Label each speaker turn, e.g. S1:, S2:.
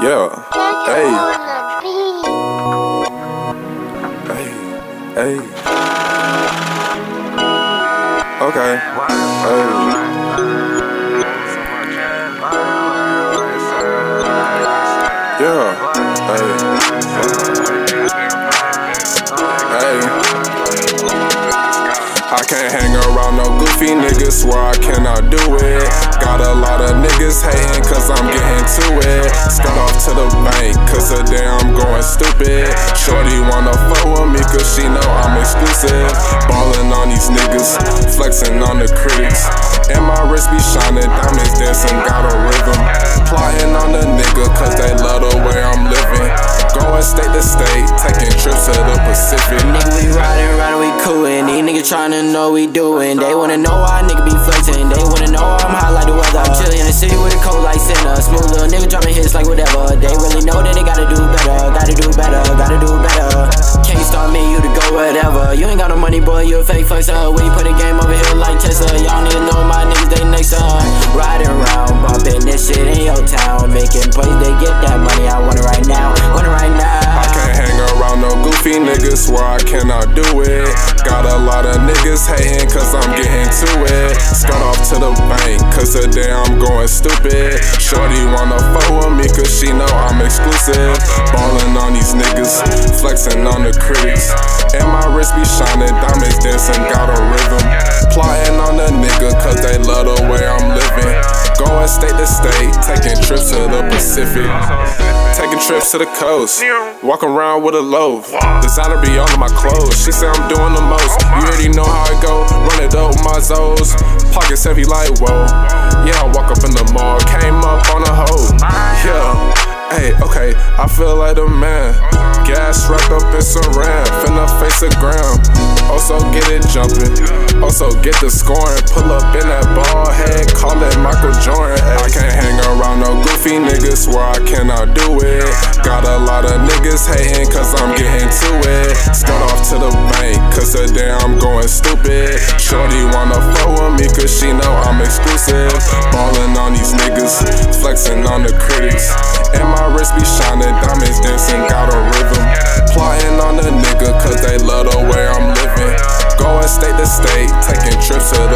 S1: Yeah. Hey. Hey. Hey. Okay. Hey. Yeah. Hey. I can't hang around no goofy niggas, swear I cannot do it. Got a lot of niggas hating cause I'm getting to it. I'm going stupid. Shorty wanna fuck with me cause she know I'm exclusive. Ballin' on these niggas, flexing on the critics. And my wrist be shining, diamonds dancing, got a rhythm. Plotting on the nigga cause they love the way I'm living. Going state to state, taking trips to the Pacific.
S2: Nigga, we riding, riding, we coolin'. These niggas tryna know we doing. They wanna know why nigga be flexing. They wanna know I'm hot like the weather. I'm chillin' in the city with a cold like Santa. Smooth you a. We put a game over here like Tesla. Y'all niggas know my niggas, they next up. Riding around, bumping this shit in your town. Making plays, they get that money. I want it right now, want it right now.
S1: I can't hang around no goofy niggas, swear I cannot do it. Got a lot of niggas hating cause I'm getting to it. Skirt off to the bank cause today I'm going stupid. Shorty wanna fuck with me cause she know I'm exclusive. Ballin' on these niggas, flexing on the critics. And my wrist be shining, diamonds dancing, got a rhythm. Plotting on the nigga cause they love the way I'm living. Going state to state, taking trips to the Pacific. Taking trips to the coast, walk around with a loaf. Designer be all of my clothes. She say I'm doing the most. You already know how it go. Run it up my Zoes. Pockets heavy like whoa. Yeah, I walk up in the mall, came up on a hoe. Yeah. Hey, okay, I feel like the man. Gas wrapped up in saran, finna face a gram. Also get it jumping, get the scoring. Pull up in that ball head, call it Michael Jordan. I can't hang around no goofy niggas, where I cannot do it. Got a lot of niggas hating cause I'm getting to it. Start off to the bank, cause today I'm going stupid. Shorty wanna fuck with me cause she know I'm exclusive. Ballin' on these niggas, flexing on the critics. And my wrist be shining, the state taking trips to.